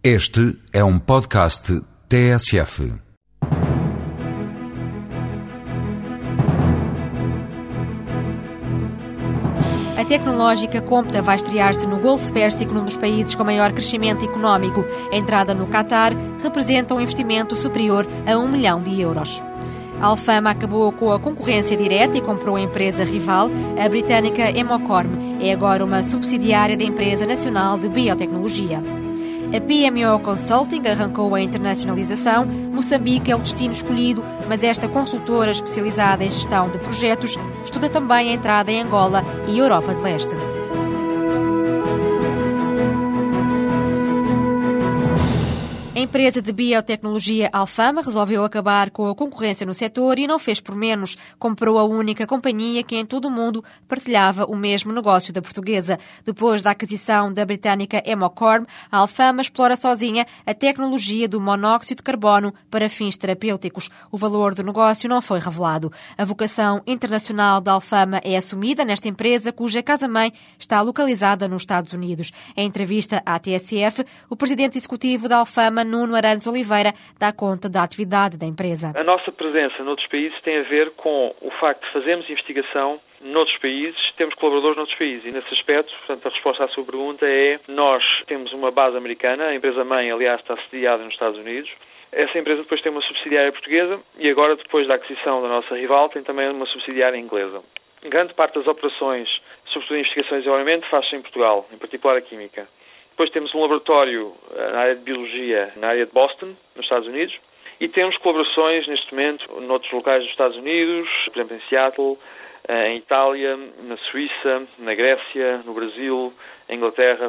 Este é um podcast TSF. A tecnológica Compta vai estrear-se no Golfo Pérsico, num dos países com maior crescimento económico. A entrada no Qatar representa um investimento superior a um milhão de euros. A Alfama acabou com a concorrência direta e comprou a empresa rival, a britânica Hemocorm. É agora uma subsidiária da empresa nacional de biotecnologia. A PMO Consulting arrancou a internacionalização. Moçambique é o destino escolhido, mas esta consultora especializada em gestão de projetos estuda também a entrada em Angola e Europa de Leste. Empresa de biotecnologia Alfama resolveu acabar com a concorrência no setor e não fez por menos. Comprou a única companhia que em todo o mundo partilhava o mesmo negócio da portuguesa. Depois da aquisição da britânica Hemocorm, a Alfama explora sozinha a tecnologia do monóxido de carbono para fins terapêuticos. O valor do negócio não foi revelado. A vocação internacional da Alfama é assumida nesta empresa, cuja casa-mãe está localizada nos Estados Unidos. Em entrevista à TSF, o presidente executivo da Alfama, Nuno Arantes Oliveira dá conta da atividade da empresa. A nossa presença noutros países tem a ver com o facto de fazermos investigação noutros países, temos colaboradores noutros países e nesse aspecto, portanto, a resposta à sua pergunta é nós temos uma base americana, a empresa-mãe, aliás, está sediada nos Estados Unidos, essa empresa depois tem uma subsidiária portuguesa e agora, depois da aquisição da nossa rival, tem também uma subsidiária inglesa. Grande parte das operações, sobretudo em investigação e desenvolvimento, faz-se em Portugal, em particular a química. Depois temos um laboratório na área de biologia na área de Boston, nos Estados Unidos, e temos colaborações neste momento noutros locais dos Estados Unidos, por exemplo em Seattle, em Itália, na Suíça, na Grécia, no Brasil, em Inglaterra.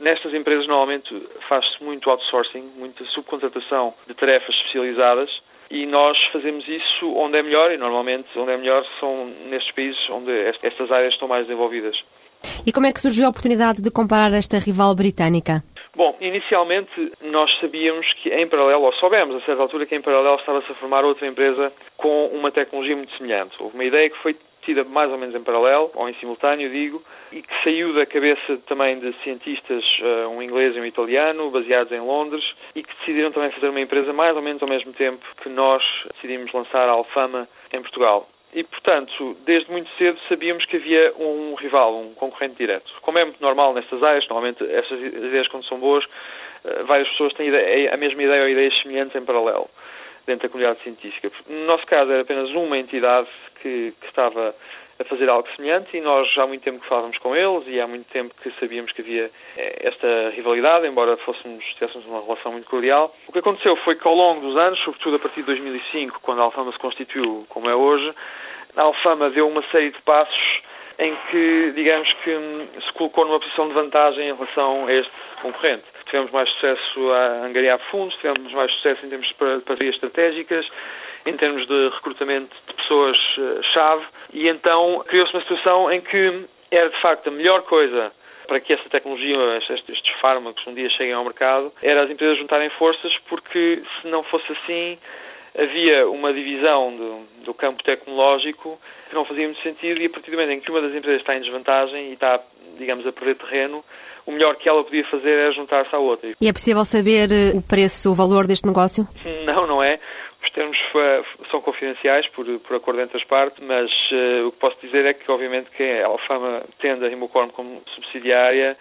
Nestas empresas normalmente faz-se muito outsourcing, muita subcontratação de tarefas especializadas e nós fazemos isso onde é melhor e normalmente onde é melhor são nestes países onde estas áreas estão mais desenvolvidas. E como é que surgiu a oportunidade de comparar esta rival britânica? Bom, inicialmente nós sabíamos que em paralelo, ou soubemos a certa altura que em paralelo estava-se a formar outra empresa com uma tecnologia muito semelhante. Houve uma ideia que foi tida mais ou menos em paralelo, ou em simultâneo, digo, e que saiu da cabeça também de cientistas, um inglês e um italiano, baseados em Londres, e que decidiram também fazer uma empresa mais ou menos ao mesmo tempo que nós decidimos lançar a Alfama em Portugal. E, portanto, desde muito cedo sabíamos que havia um rival, um concorrente direto. Como é muito normal nestas áreas, normalmente estas ideias, quando são boas, várias pessoas têm a mesma ideia ou ideias semelhantes em paralelo dentro da comunidade científica. No nosso caso, era apenas uma entidade que, que estava a fazer algo semelhante e nós já há muito tempo que falávamos com eles e há muito tempo que sabíamos que havia esta rivalidade, embora fôssemos, tivéssemos uma relação muito cordial. O que aconteceu foi que ao longo dos anos, sobretudo a partir de 2005, quando a Alfama se constituiu como é hoje, a Alfama deu uma série de passos em que, digamos que, se colocou numa posição de vantagem em relação a este concorrente. Tivemos mais sucesso a angariar fundos, tivemos mais sucesso em termos de parcerias estratégicas, em termos de recrutamento de pessoas-chave, e então criou-se uma situação em que era de facto a melhor coisa para que essa tecnologia, estes fármacos um dia cheguem ao mercado, era as empresas juntarem forças, porque se não fosse assim, havia uma divisão do, do, campo tecnológico que não fazia muito sentido e a partir do momento em que uma das empresas está em desvantagem e está, digamos, a perder terreno, o melhor que ela podia fazer era juntar-se à outra. E é possível saber o preço, o valor deste negócio? Não, não é. Os termos são confidenciais por, por acordo entre as partes, mas uh, o que posso dizer é que, obviamente, que a Alfama, tendo a Rimocorn como subsidiária,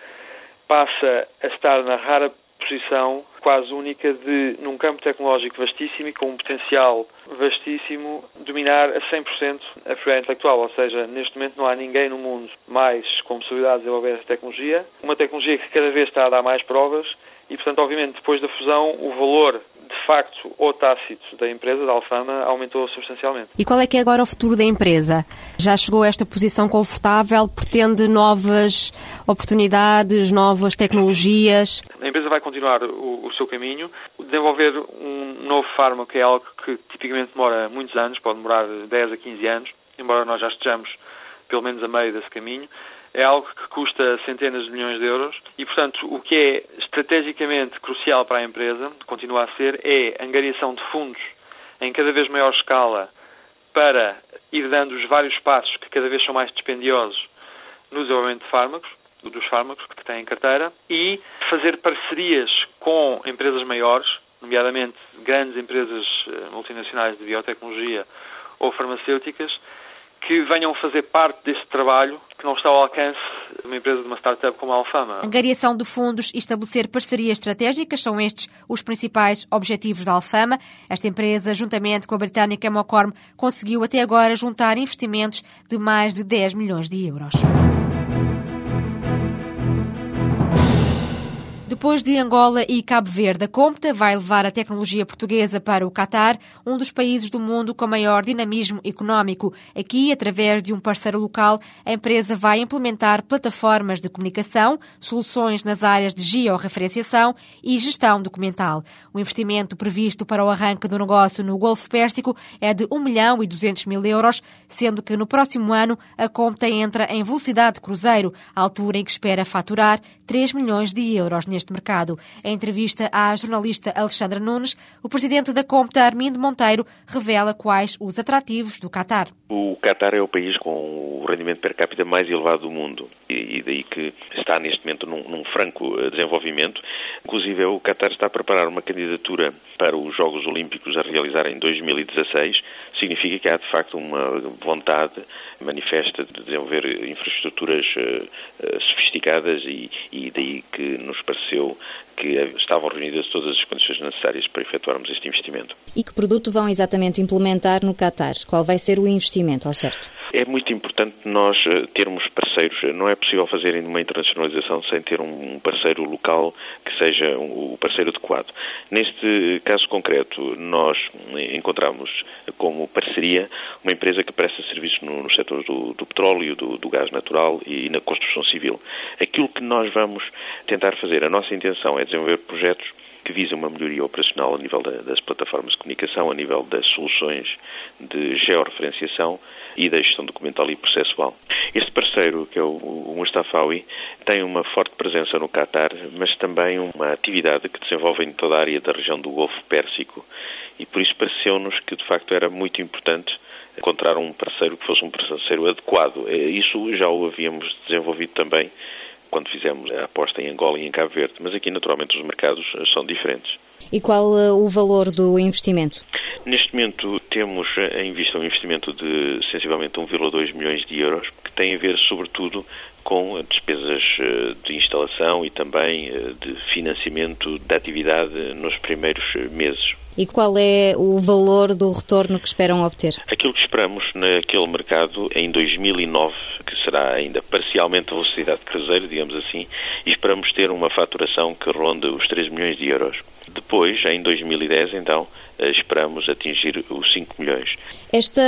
passa a estar na rara posição quase única de, num campo tecnológico vastíssimo e com um potencial vastíssimo, dominar a 100% a propriedade intelectual. Ou seja, neste momento não há ninguém no mundo mais com possibilidade de desenvolver essa tecnologia. Uma tecnologia que cada vez está a dar mais provas e, portanto, obviamente, depois da fusão, o valor de facto ou tácito da empresa, da Alfama, aumentou substancialmente. E qual é que é agora o futuro da empresa? Já chegou a esta posição confortável? Pretende novas oportunidades, novas tecnologias? A empresa vai continuar o, o seu caminho. Desenvolver um novo fármaco é algo que tipicamente demora muitos anos, pode demorar 10 a 15 anos, embora nós já estejamos pelo menos a meio desse caminho é algo que custa centenas de milhões de euros e, portanto, o que é estrategicamente crucial para a empresa, continua a ser, é a angariação de fundos em cada vez maior escala para ir dando os vários passos que cada vez são mais dispendiosos no desenvolvimento de fármacos dos fármacos que têm em carteira e fazer parcerias com empresas maiores, nomeadamente grandes empresas eh, multinacionais de biotecnologia ou farmacêuticas, que venham fazer parte deste trabalho que não está ao alcance de uma empresa de uma startup como a Alfama. Angariação de fundos e estabelecer parcerias estratégicas são estes os principais objetivos da Alfama. Esta empresa, juntamente com a britânica Mocorm, conseguiu até agora juntar investimentos de mais de 10 milhões de euros. Depois de Angola e Cabo Verde, a Compta vai levar a tecnologia portuguesa para o Catar, um dos países do mundo com maior dinamismo económico. Aqui, através de um parceiro local, a empresa vai implementar plataformas de comunicação, soluções nas áreas de georreferenciação e gestão documental. O investimento previsto para o arranque do negócio no Golfo Pérsico é de 1 milhão e 200 mil euros, sendo que no próximo ano a Compta entra em velocidade cruzeiro, altura em que espera faturar 3 milhões de euros neste mercado. Em entrevista à jornalista Alexandra Nunes, o presidente da Compta, Armindo Monteiro, revela quais os atrativos do Qatar. O Qatar é o país com o rendimento per capita mais elevado do mundo e daí que está neste momento num, num franco eh, desenvolvimento. Inclusive, o Qatar está a preparar uma candidatura para os Jogos Olímpicos a realizar em 2016. Significa que há, de facto, uma vontade manifesta de desenvolver infraestruturas uh, uh, sofisticadas e, e daí que nos pareceu que estavam reunidas todas as condições necessárias para efetuarmos este investimento. E que produto vão exatamente implementar no Qatar? Qual vai ser o investimento, ao certo? É muito importante nós eh, termos parceiros. Não é possível fazer uma internacionalização sem ter um parceiro local que seja o parceiro adequado. Neste caso concreto, nós encontramos como parceria uma empresa que presta serviços no, no setor do, do petróleo, do, do gás natural e na construção civil. Aquilo que nós vamos tentar fazer, a nossa intenção é desenvolver projetos que visam uma melhoria operacional a nível das plataformas de comunicação, a nível das soluções de georreferenciação e da gestão documental e processual. Este parceiro, que é o, Mustafawi, tem uma forte presença no Qatar, mas também uma atividade que desenvolve em toda a área da região do Golfo Pérsico e por isso pareceu-nos que de facto era muito importante encontrar um parceiro que fosse um parceiro adequado. É, isso já o havíamos desenvolvido também quando fizemos a aposta em Angola e em Cabo Verde, mas aqui naturalmente os mercados eh, são diferentes. E qual eh, o valor do investimento? Neste momento temos eh, em vista um investimento de sensivelmente 1,2 milhões de euros, que tem a ver sobretudo com despesas de instalação e também de financiamento da atividade nos primeiros meses. E qual é o valor do retorno que esperam obter? Aquilo que esperamos naquele mercado em 2009, que será ainda parcialmente velocidade de cruzeiro, digamos assim, e esperamos ter uma faturação que ronde os 3 milhões de euros. Depois, em 2010, então, eh, esperamos atingir os 5 milhões. Esta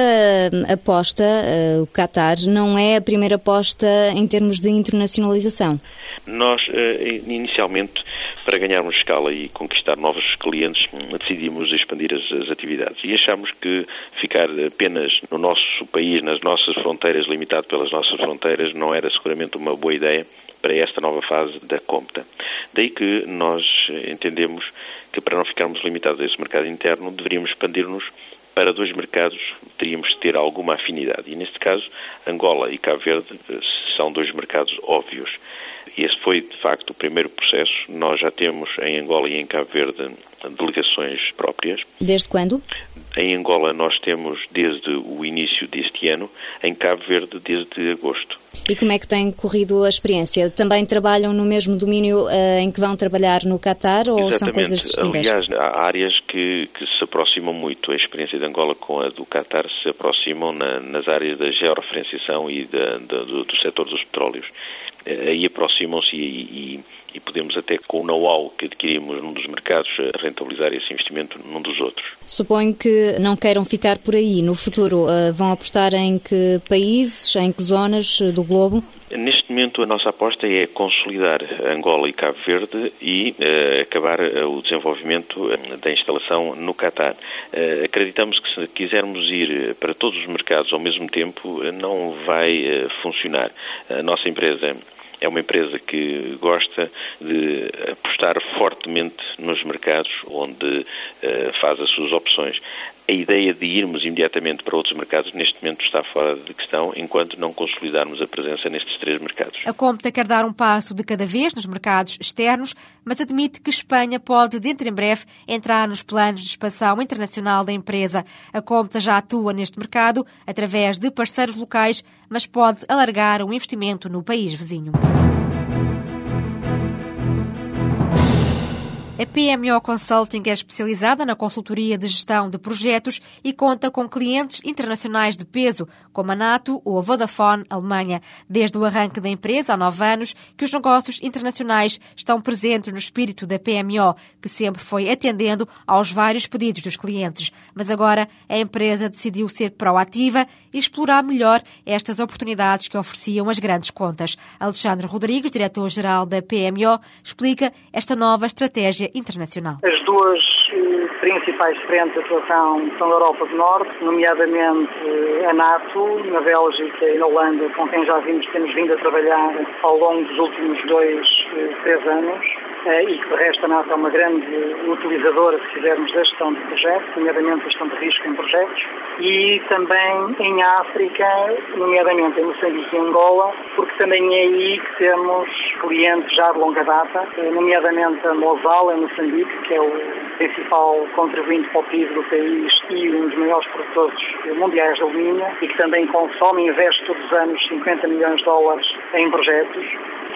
hum, aposta, uh, o Qatar, não é a primeira aposta em termos de internacionalização? Nós, uh, inicialmente, para ganharmos escala e conquistar novos clientes, decidimos expandir as, as atividades e achamos que ficar apenas no nosso país, nas nossas fronteiras, limitado pelas nossas fronteiras, não era seguramente uma boa ideia para esta nova fase da Compta. Daí que nós entendemos que para não ficarmos limitados a esse mercado interno, deveríamos expandir-nos para dois mercados, teríamos de ter alguma afinidade. E neste caso, Angola e Cabo Verde eh, são dois mercados óbvios. Esse foi, de facto, o primeiro processo. Nós já temos em Angola e em Cabo Verde delegações próprias. Desde quando? Em Angola nós temos desde o início deste ano, em Cabo Verde desde agosto. E como é que tem corrido a experiência? Também trabalham no mesmo domínio uh, em que vão trabalhar no Qatar ou Exatamente. são coisas distintas? Aliás, há áreas que, que, se aproximam muito. A experiência de Angola com a do Qatar se aproximam na, nas áreas da georreferenciação e da, da, do, do setor dos petróleos. Eh, aí aproximam-se e, e e podemos até, com o know-how que adquirimos num dos mercados, eh, rentabilizar esse investimento num dos outros. Suponho que não queiram ficar por aí. No futuro, uh, vão apostar em que países, em que zonas eh, do globo? Neste momento, a nossa aposta é consolidar Angola e Cabo Verde e uh, acabar uh, o desenvolvimento uh, da instalação no Catar. acreditamos que se quisermos ir para todos os mercados ao mesmo tempo, não vai funcionar. A nossa empresa é uma empresa que gosta de apostar fortemente nos mercados onde uh, faz as suas opções. A ideia de irmos imediatamente para outros mercados neste momento está fora de questão, enquanto não consolidarmos a presença nestes três mercados. A Compta quer dar um passo de cada vez nos mercados externos, mas admite que Espanha pode, dentro em breve, entrar nos planos de expansão internacional da empresa. A Compta já atua neste mercado através de parceiros locais, mas pode alargar o investimento no país vizinho. PMO Consulting é especializada na consultoria de gestão de projetos e conta com clientes internacionais de peso, como a NATO ou a Vodafone Alemanha. Desde o arranque da empresa há nove anos que os negócios internacionais estão presentes no espírito da PMO, que sempre foi atendendo aos vários pedidos dos clientes. Mas agora a empresa decidiu ser proativa e explorar melhor estas oportunidades que ofereciam as grandes contas. Alexandre Rodrigues, diretor-geral da PMO, explica esta nova estratégia internacional. As duas eh, principais frentes de atuação são a Europa do Norte, nomeadamente eh, a NATO, na Bélgica e na Holanda, com quem já vimos, temos vindo a trabalhar ao longo dos últimos dois, eh, três anos e que de resto a NATO é uma grande utilizadora, se quisermos, da gestão de projetos, nomeadamente a gestão de risco em projetos, e também em África, nomeadamente em Moçambique e Angola, porque também é aí que temos clientes já de longa data, nomeadamente a Mosal, em Moçambique, que é o principal contribuinte para o PIB do país e um dos maiores produtores mundiais de alumínio e que também consome e investe todos os anos 50 milhões de dólares em projetos.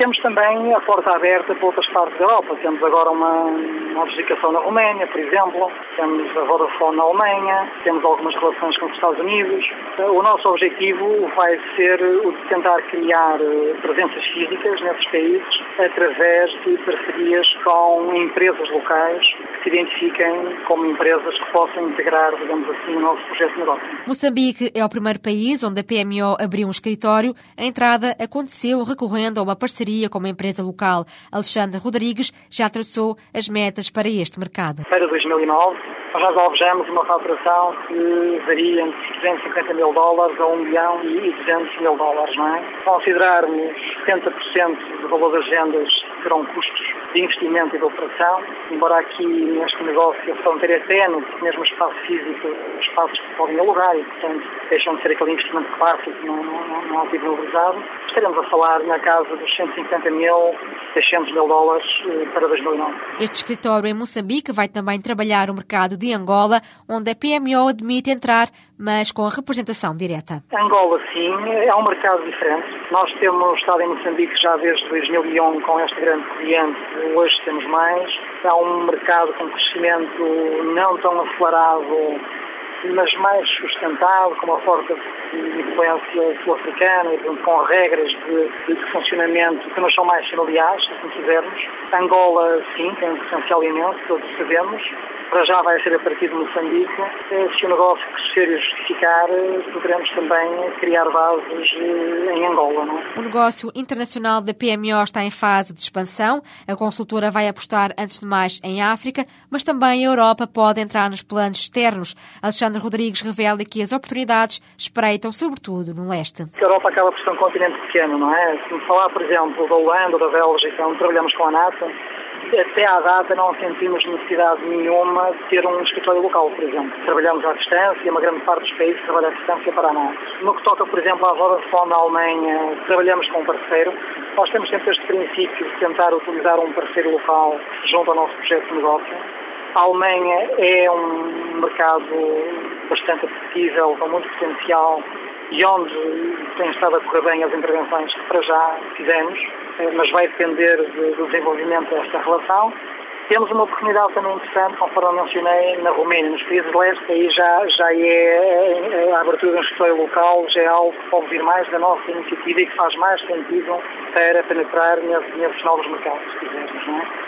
Temos também a porta aberta para outras partes da Europa. Temos agora uma, uma na Roménia, por exemplo, temos a Vodafone na Alemanha, temos algumas relações com os Estados Unidos. O nosso objetivo vai ser o de tentar criar eh, presenças físicas nesses países através de parcerias com empresas locais se identifiquem como empresas que possam integrar, digamos assim, o nosso projeto de negócio. Moçambique é o primeiro país onde a PMO abriu um escritório. A entrada aconteceu recorrendo a uma parceria com uma empresa local. Alexandre Rodrigues já traçou as metas para este mercado. Para 2009, nós alvejamos uma faturação que varia entre 250 mil dólares a 1 milhão e 200 mil dólares, não é? Considerarmos 70% do valor das vendas serão custos de investimento e de operação, embora aqui neste negócio a fronteira é porque mesmo o espaço físico, espaços que podem alugar e, portanto, deixam de ser aquele investimento clássico que não, não, não é valorizado. Estaremos a falar na casa dos 150 mil, 600 mil dólares eh, para 2009. Este escritório em Moçambique vai também trabalhar o mercado de Angola, onde a PMO admite entrar, mas com a representação direta. Angola, sim, é um mercado diferente. Nós temos estado em Moçambique já desde 2001 com este grande cliente, hoje temos mais. É um mercado com crescimento não tão acelerado mas mais sustentado, com uma forte influência sul-africana, com regras de, de, funcionamento que nos são mais familiares, se assim quisermos. Angola, sim, tem um potencial imenso, todos sabemos para já vai ser a partir de Moçambique. Eh, se o negócio crescer e justificar, poderemos também criar bases eh, em Angola. Não é? O negócio internacional da PMO está em fase de expansão. A consultora vai apostar, antes de mais, em África, mas também a Europa pode entrar nos planos externos. Alexandre Rodrigues revela que as oportunidades espreitam, sobretudo, no leste. A Europa acaba por ser um continente pequeno, não é? Se me falar, por exemplo, da Holanda ou da Bélgica, onde trabalhamos com a NATO, até à data não sentimos necessidade nenhuma de ter um escritório local, por exemplo. Trabalhamos à distância, uma grande parte dos países trabalha à distância para nós. No que toca, por exemplo, à Vodafone na Alemanha, trabalhamos com um parceiro. Nós temos sempre este princípio de tentar utilizar um parceiro local junto ao nosso projeto de negócio. A Alemanha é um mercado bastante apetecível, com muito potencial e onde têm estado a correr bem as intervenções que para já fizemos eh, mas vai depender do desenvolvimento desta relação. Temos uma oportunidade também interessante, conforme mencionei, na Roménia, nos países de leste, aí já, já é eh, a abertura de um escritório local, já é algo que pode vir mais da nossa iniciativa e que faz mais sentido para penetrar nesses, nesses novos mercados, se quisermos.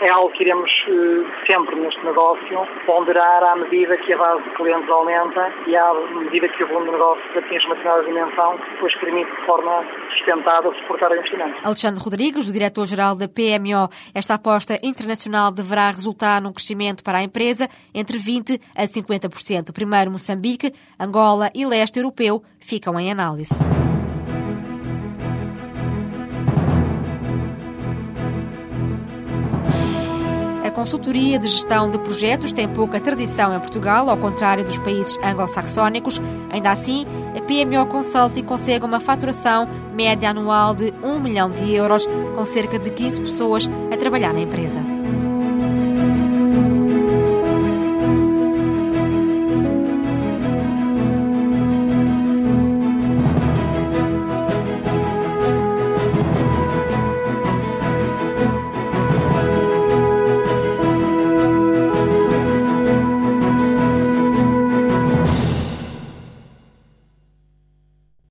É? é algo que iremos eh, sempre neste negócio ponderar à medida que a base de clientes aumenta e à medida que o volume de negócio atinge uma determinada dimensão, que depois permite de forma sustentada suportar o investimento. Alexandre Rodrigues, o diretor-geral da PMO, esta aposta internacional deverá resultar num crescimento para a empresa entre 20% a 50%. Primeiro Moçambique, Angola e leste europeu ficam em análise. Consultoria de gestão de projetos tem pouca tradição em Portugal, ao contrário dos países anglo-saxónicos. Ainda assim, a PMO Consulting consegue uma faturação média anual de 1 milhão de euros, com cerca de 15 pessoas a trabalhar na empresa.